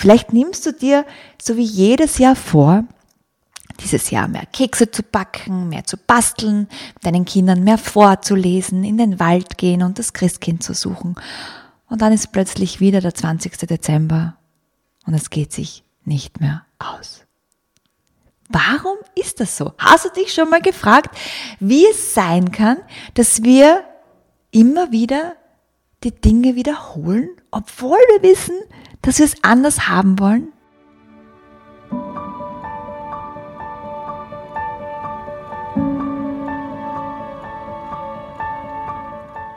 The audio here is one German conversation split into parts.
Vielleicht nimmst du dir so wie jedes Jahr vor, dieses Jahr mehr Kekse zu backen, mehr zu basteln, deinen Kindern mehr vorzulesen, in den Wald gehen und das Christkind zu suchen. Und dann ist plötzlich wieder der 20. Dezember und es geht sich nicht mehr aus. Warum ist das so? Hast du dich schon mal gefragt, wie es sein kann, dass wir immer wieder die Dinge wiederholen, obwohl wir wissen, dass wir es anders haben wollen?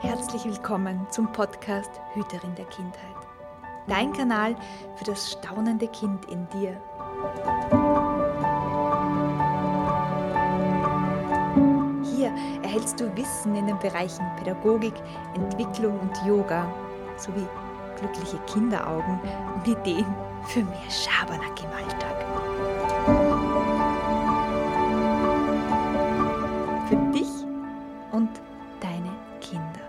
Herzlich willkommen zum Podcast Hüterin der Kindheit. Dein Kanal für das staunende Kind in dir. Hier erhältst du Wissen in den Bereichen Pädagogik, Entwicklung und Yoga sowie glückliche Kinderaugen und Ideen für mehr Schabernack im Alltag. Für dich und deine Kinder.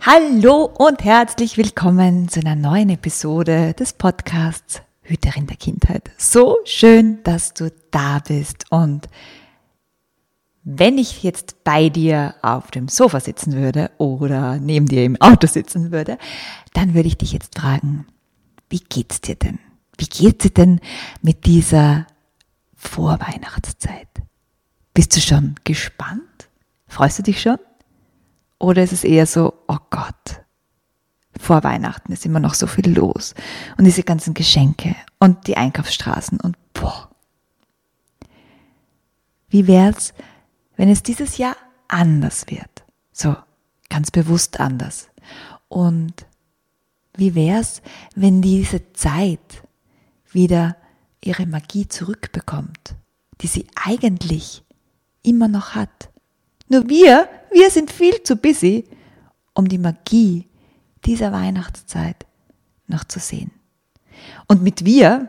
Hallo und herzlich willkommen zu einer neuen Episode des Podcasts Hüterin der Kindheit. So schön, dass du da bist und wenn ich jetzt bei dir auf dem Sofa sitzen würde oder neben dir im Auto sitzen würde, dann würde ich dich jetzt fragen, wie geht's dir denn? Wie geht's dir denn mit dieser Vorweihnachtszeit? Bist du schon gespannt? Freust du dich schon? Oder ist es eher so, oh Gott, vor Weihnachten ist immer noch so viel los und diese ganzen Geschenke und die Einkaufsstraßen und boah. Wie wär's, wenn es dieses Jahr anders wird? So, ganz bewusst anders. Und wie wär's, wenn diese Zeit wieder ihre Magie zurückbekommt, die sie eigentlich immer noch hat? Nur wir, wir sind viel zu busy, um die Magie dieser Weihnachtszeit noch zu sehen. Und mit wir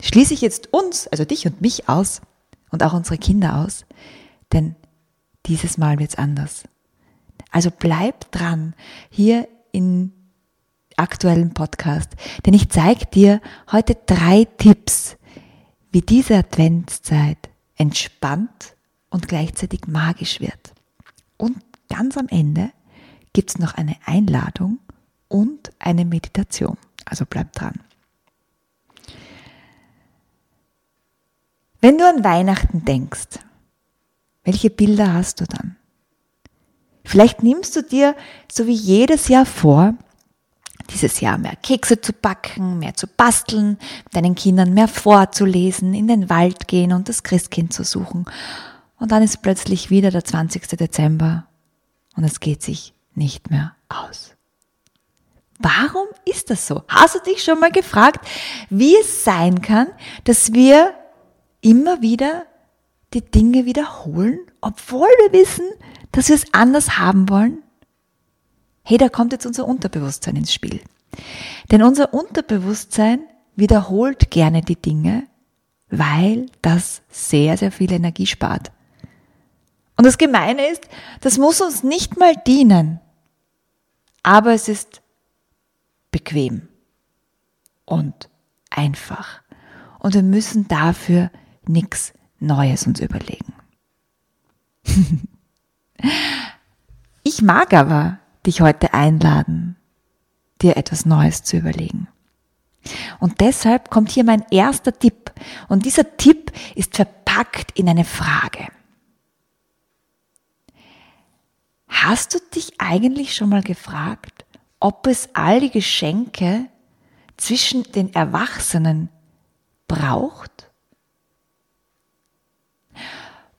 schließe ich jetzt uns, also dich und mich aus und auch unsere Kinder aus, denn dieses Mal wird's anders. Also bleib dran hier in aktuellen Podcast, denn ich zeige dir heute drei Tipps, wie diese Adventszeit entspannt und gleichzeitig magisch wird. Und ganz am Ende gibt's noch eine Einladung und eine Meditation. Also bleib dran. Wenn du an Weihnachten denkst, welche Bilder hast du dann? Vielleicht nimmst du dir, so wie jedes Jahr vor, dieses Jahr mehr Kekse zu backen, mehr zu basteln, deinen Kindern mehr vorzulesen, in den Wald gehen und das Christkind zu suchen. Und dann ist plötzlich wieder der 20. Dezember und es geht sich nicht mehr aus. Warum ist das so? Hast du dich schon mal gefragt, wie es sein kann, dass wir immer wieder die Dinge wiederholen, obwohl wir wissen, dass wir es anders haben wollen? Hey, da kommt jetzt unser Unterbewusstsein ins Spiel. Denn unser Unterbewusstsein wiederholt gerne die Dinge, weil das sehr, sehr viel Energie spart. Und das Gemeine ist, das muss uns nicht mal dienen, aber es ist bequem und einfach. Und wir müssen dafür nichts Neues uns überlegen. ich mag aber dich heute einladen, dir etwas Neues zu überlegen. Und deshalb kommt hier mein erster Tipp. Und dieser Tipp ist verpackt in eine Frage. Hast du dich eigentlich schon mal gefragt, ob es all die Geschenke zwischen den Erwachsenen braucht?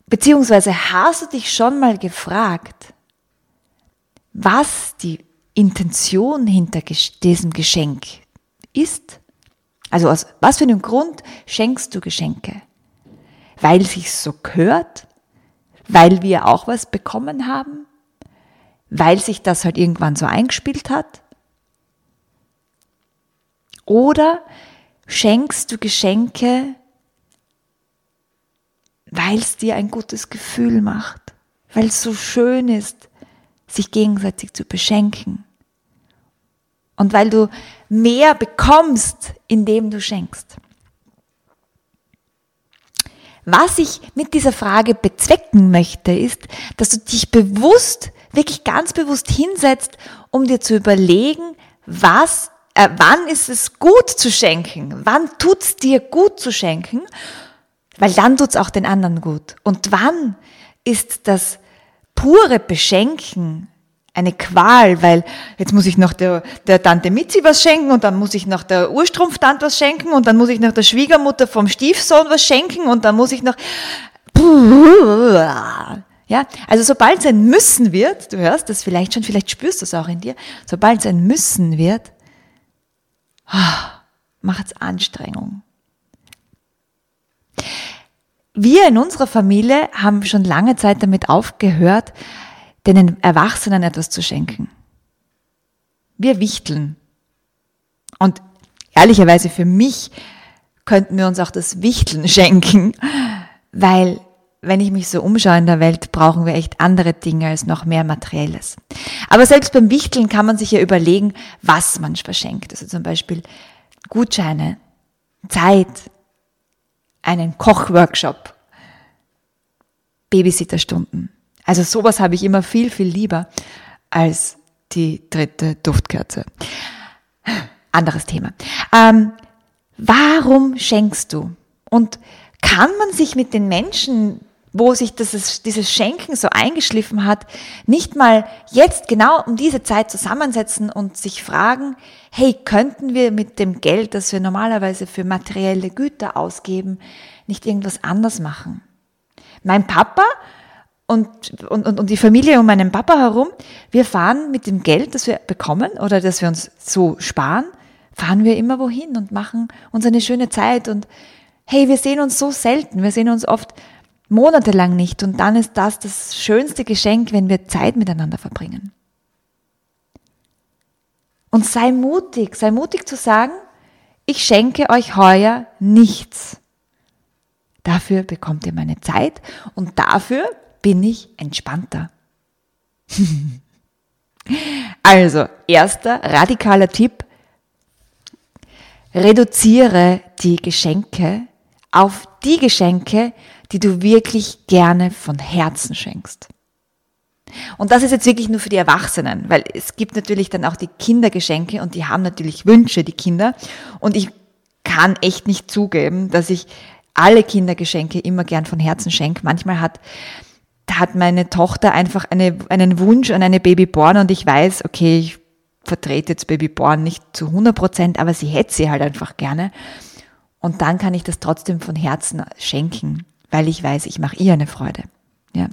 Beziehungsweise hast du dich schon mal gefragt, was die Intention hinter diesem Geschenk ist? Also aus was für einem Grund schenkst du Geschenke? Weil sich so gehört? Weil wir auch was bekommen haben? weil sich das halt irgendwann so eingespielt hat? Oder schenkst du Geschenke, weil es dir ein gutes Gefühl macht, weil es so schön ist, sich gegenseitig zu beschenken. Und weil du mehr bekommst, indem du schenkst. Was ich mit dieser Frage bezwecken möchte, ist, dass du dich bewusst, wirklich ganz bewusst hinsetzt, um dir zu überlegen, was, äh, wann ist es gut zu schenken? Wann tut's dir gut zu schenken? Weil dann tut's auch den anderen gut. Und wann ist das pure Beschenken eine Qual, weil jetzt muss ich noch der, der Tante Mitzi was schenken und dann muss ich noch der Urstrumpftante was schenken und dann muss ich noch der Schwiegermutter vom Stiefsohn was schenken und dann muss ich noch, ja, also sobald es ein Müssen wird, du hörst das vielleicht schon, vielleicht spürst du es auch in dir, sobald es ein Müssen wird, macht es Anstrengung. Wir in unserer Familie haben schon lange Zeit damit aufgehört, den Erwachsenen etwas zu schenken. Wir wichteln. Und ehrlicherweise für mich könnten wir uns auch das Wichteln schenken, weil wenn ich mich so umschaue in der Welt, brauchen wir echt andere Dinge als noch mehr Materielles. Aber selbst beim Wichteln kann man sich ja überlegen, was man verschenkt. Also zum Beispiel Gutscheine, Zeit, einen Kochworkshop, Babysitterstunden. Also sowas habe ich immer viel, viel lieber als die dritte Duftkerze. Anderes Thema. Ähm, warum schenkst du? Und kann man sich mit den Menschen, wo sich das, dieses Schenken so eingeschliffen hat, nicht mal jetzt genau um diese Zeit zusammensetzen und sich fragen, hey, könnten wir mit dem Geld, das wir normalerweise für materielle Güter ausgeben, nicht irgendwas anders machen? Mein Papa und, und, und die Familie um meinen Papa herum, wir fahren mit dem Geld, das wir bekommen oder das wir uns so sparen, fahren wir immer wohin und machen uns eine schöne Zeit und hey, wir sehen uns so selten, wir sehen uns oft monatelang nicht und dann ist das das schönste Geschenk, wenn wir Zeit miteinander verbringen. Und sei mutig, sei mutig zu sagen, ich schenke euch heuer nichts. Dafür bekommt ihr meine Zeit und dafür bin ich entspannter. also, erster radikaler Tipp, reduziere die Geschenke auf die Geschenke, die du wirklich gerne von Herzen schenkst. Und das ist jetzt wirklich nur für die Erwachsenen, weil es gibt natürlich dann auch die Kindergeschenke und die haben natürlich Wünsche, die Kinder. Und ich kann echt nicht zugeben, dass ich alle Kindergeschenke immer gern von Herzen schenke. Manchmal hat hat meine Tochter einfach eine, einen Wunsch an eine Babyborn und ich weiß, okay, ich vertrete jetzt Babyborn nicht zu 100 Prozent, aber sie hätte sie halt einfach gerne. Und dann kann ich das trotzdem von Herzen schenken, weil ich weiß, ich mache ihr eine Freude. Ja.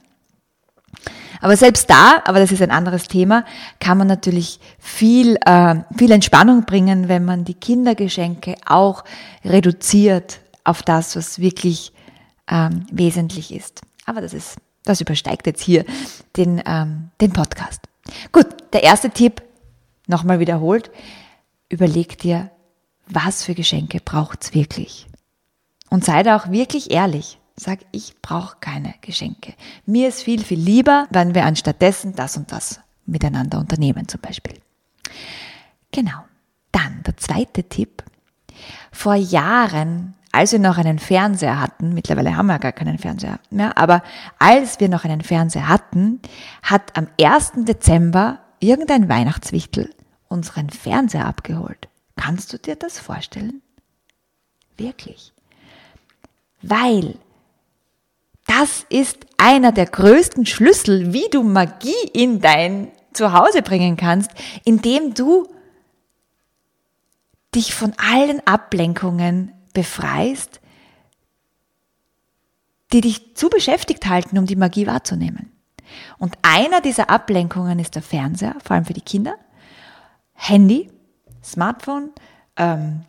Aber selbst da, aber das ist ein anderes Thema, kann man natürlich viel, äh, viel Entspannung bringen, wenn man die Kindergeschenke auch reduziert auf das, was wirklich ähm, wesentlich ist. Aber das ist das übersteigt jetzt hier den, ähm, den Podcast. Gut, der erste Tipp, nochmal wiederholt, überleg dir, was für Geschenke braucht's wirklich? Und sei da auch wirklich ehrlich. Sag, ich brauche keine Geschenke. Mir ist viel, viel lieber, wenn wir anstattdessen das und das miteinander unternehmen zum Beispiel. Genau. Dann der zweite Tipp. Vor Jahren als wir noch einen Fernseher hatten, mittlerweile haben wir gar keinen Fernseher mehr, aber als wir noch einen Fernseher hatten, hat am 1. Dezember irgendein Weihnachtswichtel unseren Fernseher abgeholt. Kannst du dir das vorstellen? Wirklich. Weil das ist einer der größten Schlüssel, wie du Magie in dein Zuhause bringen kannst, indem du dich von allen Ablenkungen befreist, die dich zu beschäftigt halten, um die Magie wahrzunehmen. Und einer dieser Ablenkungen ist der Fernseher, vor allem für die Kinder, Handy, Smartphone, ähm,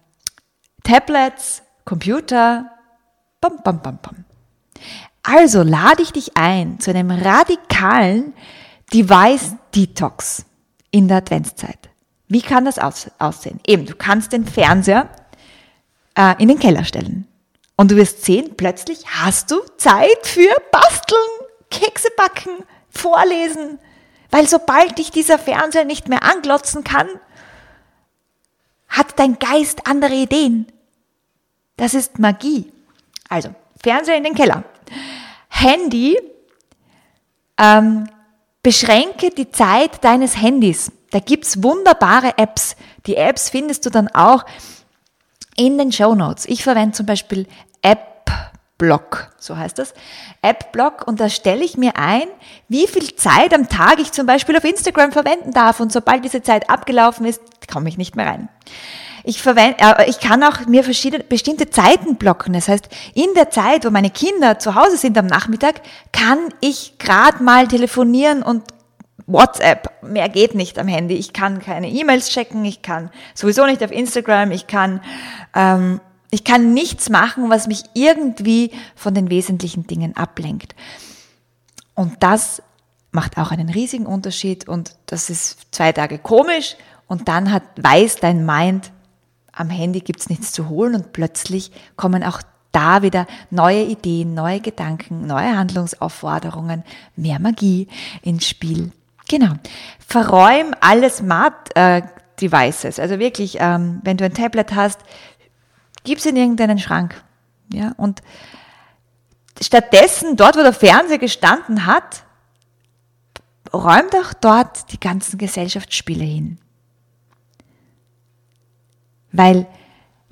Tablets, Computer, bam, bam, bam, bam. Also lade ich dich ein zu einem radikalen Device Detox in der Adventszeit. Wie kann das aussehen? Eben, du kannst den Fernseher äh, in den Keller stellen. Und du wirst sehen, plötzlich hast du Zeit für Basteln, Kekse backen, vorlesen, weil sobald dich dieser Fernseher nicht mehr anglotzen kann, hat dein Geist andere Ideen. Das ist Magie. Also, Fernseher in den Keller. Handy, ähm, beschränke die Zeit deines Handys. Da gibt's wunderbare Apps. Die Apps findest du dann auch in den Show Notes. Ich verwende zum Beispiel AppBlock, so heißt das. AppBlock und da stelle ich mir ein, wie viel Zeit am Tag ich zum Beispiel auf Instagram verwenden darf und sobald diese Zeit abgelaufen ist, komme ich nicht mehr rein. Ich verwende, äh, ich kann auch mir verschiedene, bestimmte Zeiten blocken. Das heißt, in der Zeit, wo meine Kinder zu Hause sind am Nachmittag, kann ich gerade mal telefonieren und WhatsApp, mehr geht nicht am Handy. Ich kann keine E-Mails checken, ich kann sowieso nicht auf Instagram, ich kann, ähm, ich kann nichts machen, was mich irgendwie von den wesentlichen Dingen ablenkt. Und das macht auch einen riesigen Unterschied und das ist zwei Tage komisch und dann hat, weiß dein Mind, am Handy gibt's nichts zu holen und plötzlich kommen auch da wieder neue Ideen, neue Gedanken, neue Handlungsaufforderungen, mehr Magie ins Spiel. Genau. Verräum alle Smart äh, Devices. Also wirklich, ähm, wenn du ein Tablet hast, gib's in irgendeinen Schrank. Ja, und stattdessen, dort wo der Fernseher gestanden hat, räum doch dort die ganzen Gesellschaftsspiele hin. Weil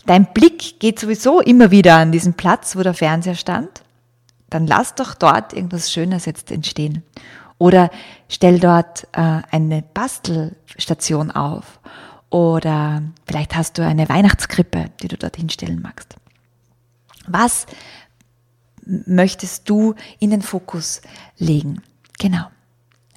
dein Blick geht sowieso immer wieder an diesen Platz, wo der Fernseher stand. Dann lass doch dort irgendwas Schönes jetzt entstehen. Oder stell dort äh, eine Bastelstation auf. Oder vielleicht hast du eine Weihnachtskrippe, die du dort hinstellen magst. Was möchtest du in den Fokus legen? Genau.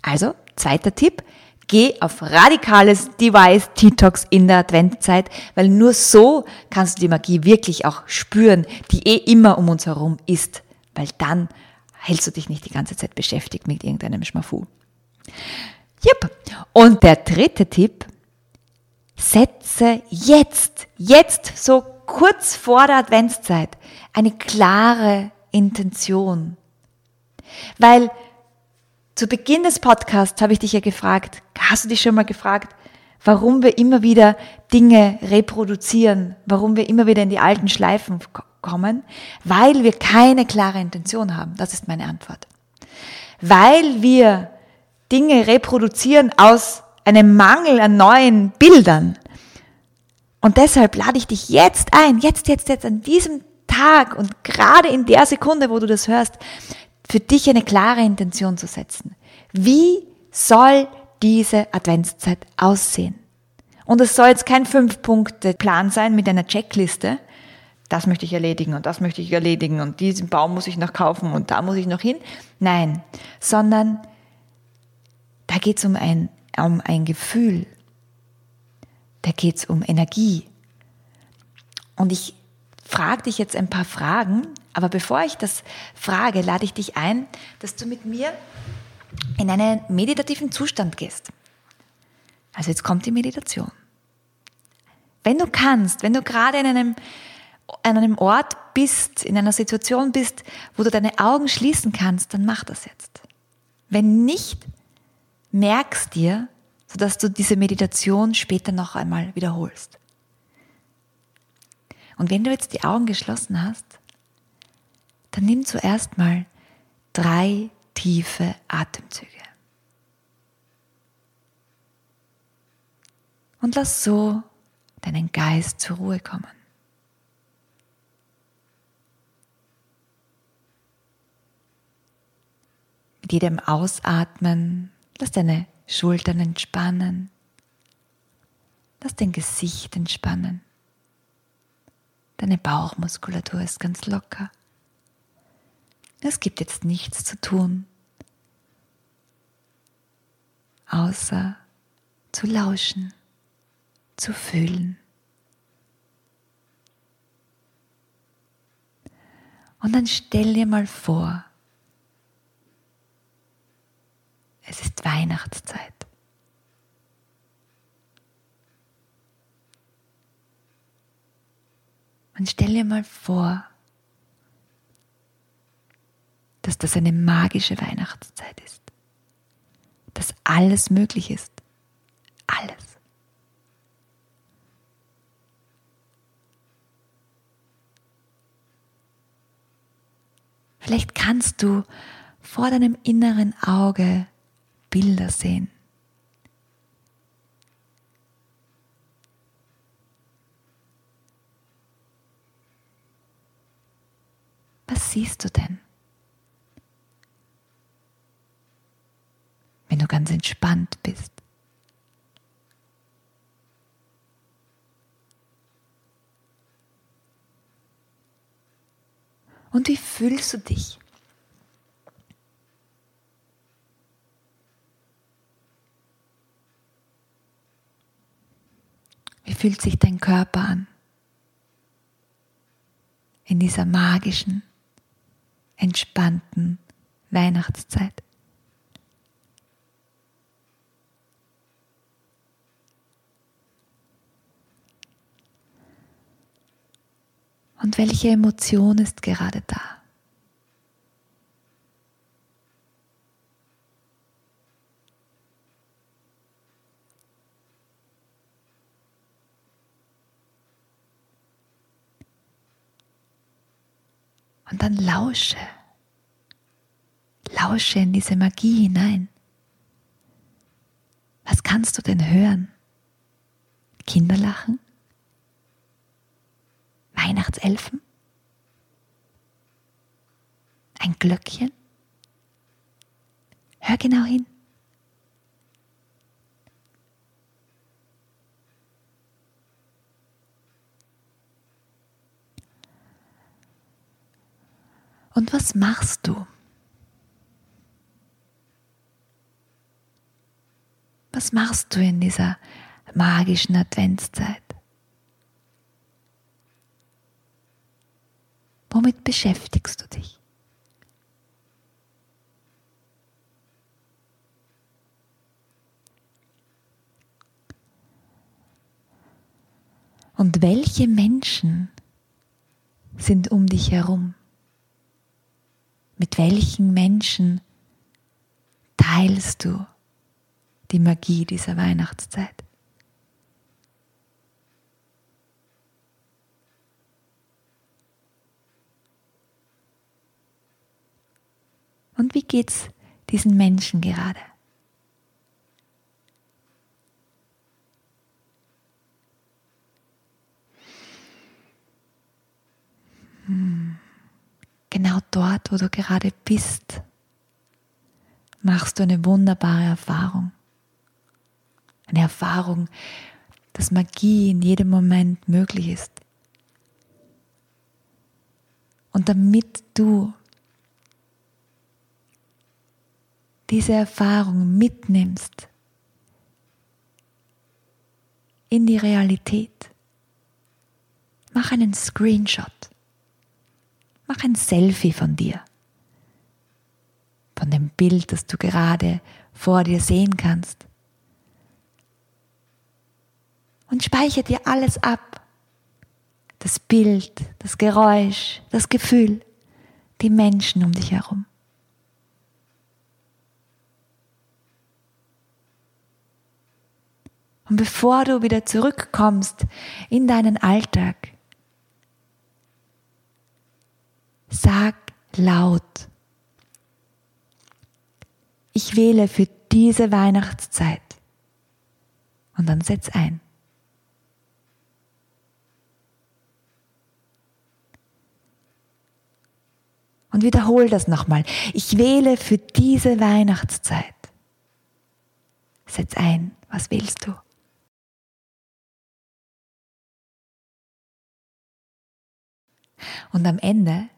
Also, zweiter Tipp, Geh auf radikales Device Detox in der Adventzeit, weil nur so kannst du die Magie wirklich auch spüren, die eh immer um uns herum ist, weil dann hältst du dich nicht die ganze Zeit beschäftigt mit irgendeinem Schmafu. Jupp. Und der dritte Tipp, setze jetzt, jetzt so kurz vor der Adventszeit eine klare Intention. Weil zu Beginn des Podcasts habe ich dich ja gefragt, hast du dich schon mal gefragt, warum wir immer wieder Dinge reproduzieren, warum wir immer wieder in die alten Schleifen kommen? Weil wir keine klare Intention haben. Das ist meine Antwort. Weil wir Dinge reproduzieren aus einem Mangel an neuen Bildern. Und deshalb lade ich dich jetzt ein, jetzt, jetzt, jetzt, an diesem Tag und gerade in der Sekunde, wo du das hörst, für dich eine klare Intention zu setzen. Wie soll diese Adventszeit aussehen? Und es soll jetzt kein Fünf-Punkte-Plan sein mit einer Checkliste. Das möchte ich erledigen und das möchte ich erledigen und diesen Baum muss ich noch kaufen und da muss ich noch hin. Nein, sondern da geht es um ein, um ein Gefühl. Da geht es um Energie. Und ich frage dich jetzt ein paar Fragen, aber bevor ich das frage, lade ich dich ein, dass du mit mir in einen meditativen Zustand gehst. Also jetzt kommt die Meditation. Wenn du kannst, wenn du gerade in einem, an einem Ort bist, in einer Situation bist, wo du deine Augen schließen kannst, dann mach das jetzt. Wenn nicht, merkst dir, sodass du diese Meditation später noch einmal wiederholst. Und wenn du jetzt die Augen geschlossen hast, dann nimm zuerst mal drei tiefe Atemzüge. Und lass so deinen Geist zur Ruhe kommen. Mit jedem Ausatmen lass deine Schultern entspannen. Lass dein Gesicht entspannen. Deine Bauchmuskulatur ist ganz locker. Es gibt jetzt nichts zu tun, außer zu lauschen, zu fühlen. Und dann stell dir mal vor, es ist Weihnachtszeit. Und stell dir mal vor, dass das eine magische Weihnachtszeit ist. alles möglich ist. Alles. Vielleicht kannst du vor deinem inneren Auge Bilder sehen. Was siehst du denn? Wenn du ganz entspannt bist. Und wie fühlst du dich? Wie fühlt sich dein Körper an? In dieser magischen, entspannten Weihnachtszeit. Und welche Emotion ist gerade da? Und dann lausche. Lausche in diese Magie hinein. Was kannst du denn hören? Kinder lachen? Weihnachtselfen? Ein Glöckchen? Hör genau hin. Und was machst du? Was machst du in dieser magischen Adventszeit? Womit beschäftigst du dich? Und welche Menschen sind um dich herum? Mit welchen Menschen teilst du die Magie dieser Weihnachtszeit? Und wie geht's diesen Menschen gerade? Hm. Genau dort, wo du gerade bist, machst du eine wunderbare Erfahrung. Eine Erfahrung, dass Magie in jedem Moment möglich ist. Und damit du diese Erfahrung mitnimmst in die Realität, mach einen Screenshot, mach ein Selfie von dir, von dem Bild, das du gerade vor dir sehen kannst. Und speichere dir alles ab. Das Bild, das Geräusch, das Gefühl, die Menschen um dich herum. Und bevor du wieder zurückkommst in deinen Alltag, sag laut, ich wähle für diese Weihnachtszeit. Und dann setz ein. Und wiederhol das nochmal. Ich wähle für diese Weihnachtszeit. Setz ein. Was wählst du? Und am Ende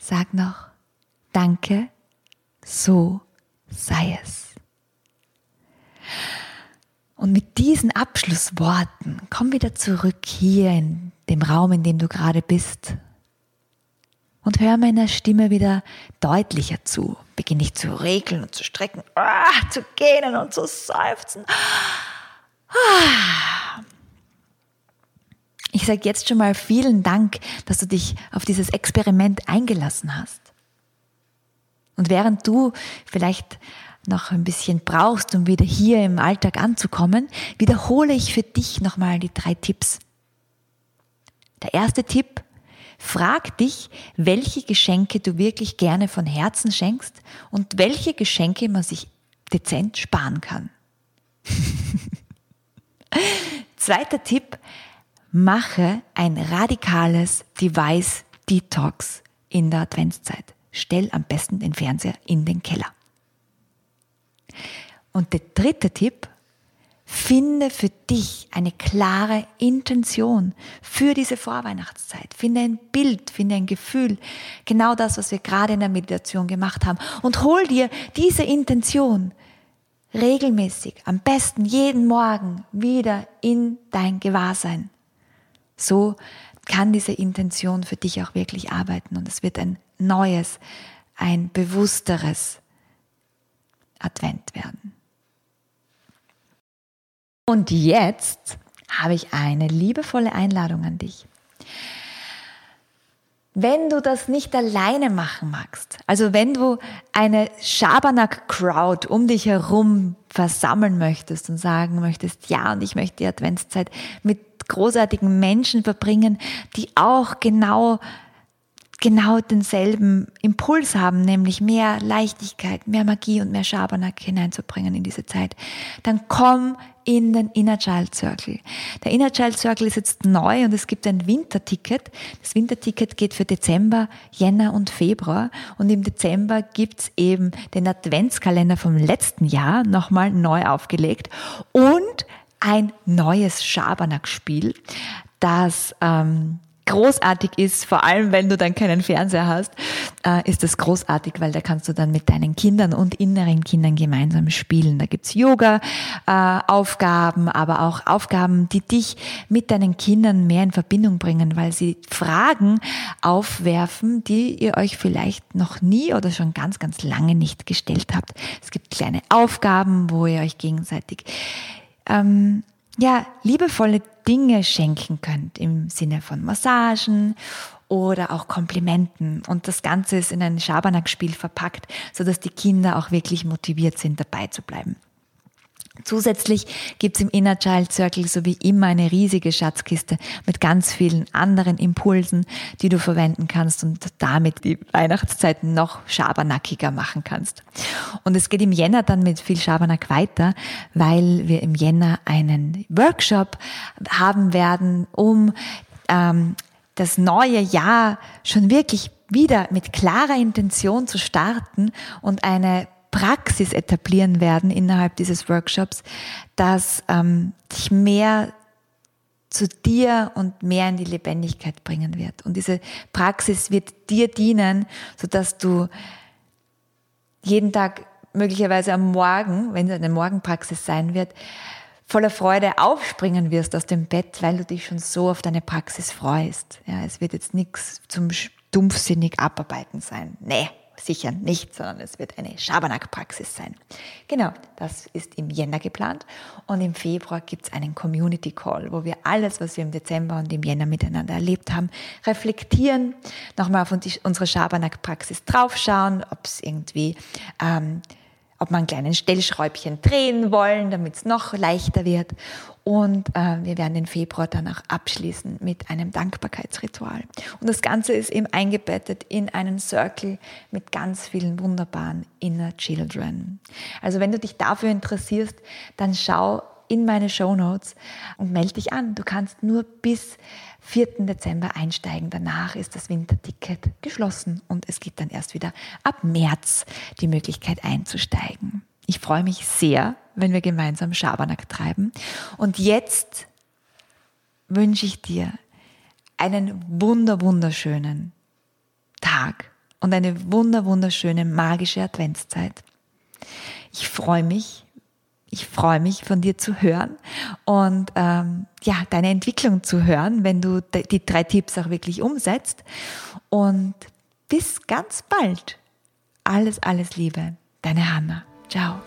sag noch, danke, so sei es. Und mit diesen Abschlussworten komm wieder zurück hier in dem Raum, in dem du gerade bist. Und hör meiner Stimme wieder deutlicher zu. Beginn dich zu regeln und zu strecken, ah, zu gähnen und zu seufzen. Ah. Ich sage jetzt schon mal vielen Dank, dass du dich auf dieses Experiment eingelassen hast. Und während du vielleicht noch ein bisschen brauchst, um wieder hier im Alltag anzukommen, wiederhole ich für dich nochmal die drei Tipps. Der erste Tipp, frag dich, welche Geschenke du wirklich gerne von Herzen schenkst und welche Geschenke man sich dezent sparen kann. Zweiter Tipp, mache ein radikales Device Detox in der Adventszeit. Stell am besten den Fernseher in den Keller. Und der dritte Tipp, finde für dich eine klare Intention für diese Vorweihnachtszeit. Finde ein Bild, finde ein Gefühl. Genau das, was wir gerade in der Meditation gemacht haben. Und hol dir diese Intention regelmäßig, am besten jeden Morgen wieder in dein Gewahrsein. So kann diese Intention für dich auch wirklich arbeiten und es wird ein neues, ein bewussteres Advent werden. Und jetzt habe ich eine liebevolle Einladung an dich. Wenn du das nicht alleine machen magst, also wenn du eine Schabernack-Crowd um dich herum versammeln möchtest und sagen möchtest, ja, und ich möchte die Adventszeit mit großartigen Menschen verbringen, die auch genau genau denselben Impuls haben, nämlich mehr Leichtigkeit, mehr Magie und mehr Schabernack hineinzubringen in diese Zeit, dann komm in den Inner Child Circle. Der Inner Child Circle ist jetzt neu und es gibt ein Winterticket. Das Winterticket geht für Dezember, Jänner und Februar. Und im Dezember gibt's eben den Adventskalender vom letzten Jahr nochmal neu aufgelegt und ein neues Schabernack-Spiel, das ähm, großartig ist, vor allem wenn du dann keinen Fernseher hast, äh, ist das großartig, weil da kannst du dann mit deinen Kindern und inneren Kindern gemeinsam spielen. Da gibt's Yoga-Aufgaben, äh, aber auch Aufgaben, die dich mit deinen Kindern mehr in Verbindung bringen, weil sie Fragen aufwerfen, die ihr euch vielleicht noch nie oder schon ganz, ganz lange nicht gestellt habt. Es gibt kleine Aufgaben, wo ihr euch gegenseitig ähm, ja, liebevolle Dinge schenken könnt im Sinne von Massagen oder auch Komplimenten. Und das Ganze ist in ein Schabernack-Spiel verpackt, sodass die Kinder auch wirklich motiviert sind, dabei zu bleiben. Zusätzlich gibt's im Inner Child Circle so wie immer eine riesige Schatzkiste mit ganz vielen anderen Impulsen, die du verwenden kannst und damit die Weihnachtszeit noch schabernackiger machen kannst. Und es geht im Jänner dann mit viel Schabernack weiter, weil wir im Jänner einen Workshop haben werden, um ähm, das neue Jahr schon wirklich wieder mit klarer Intention zu starten und eine Praxis etablieren werden innerhalb dieses Workshops, dass ähm, dich mehr zu dir und mehr in die Lebendigkeit bringen wird. Und diese Praxis wird dir dienen, sodass du jeden Tag möglicherweise am Morgen, wenn es eine Morgenpraxis sein wird, voller Freude aufspringen wirst aus dem Bett, weil du dich schon so auf deine Praxis freust. Ja, es wird jetzt nichts zum dumpfsinnig abarbeiten sein. Nee, sicher nicht, sondern es wird eine Schabernack-Praxis sein. Genau, das ist im Jänner geplant und im Februar gibt es einen Community Call, wo wir alles, was wir im Dezember und im Jänner miteinander erlebt haben, reflektieren, nochmal auf unsere Schabernack-Praxis draufschauen, ob es irgendwie ähm, ob man einen kleinen Stellschräubchen drehen wollen, damit es noch leichter wird. Und äh, wir werden den Februar dann auch abschließen mit einem Dankbarkeitsritual. Und das Ganze ist eben eingebettet in einen Circle mit ganz vielen wunderbaren Inner Children. Also wenn du dich dafür interessierst, dann schau in meine Show Notes und melde dich an. Du kannst nur bis 4. Dezember einsteigen. Danach ist das Winterticket geschlossen und es gibt dann erst wieder ab März die Möglichkeit einzusteigen. Ich freue mich sehr, wenn wir gemeinsam Schabernack treiben. Und jetzt wünsche ich dir einen wunder wunderschönen Tag und eine wunder wunderschöne magische Adventszeit. Ich freue mich, ich freue mich, von dir zu hören und ähm, ja, deine Entwicklung zu hören, wenn du die drei Tipps auch wirklich umsetzt. Und bis ganz bald. Alles, alles Liebe. Deine Hanna. Ciao.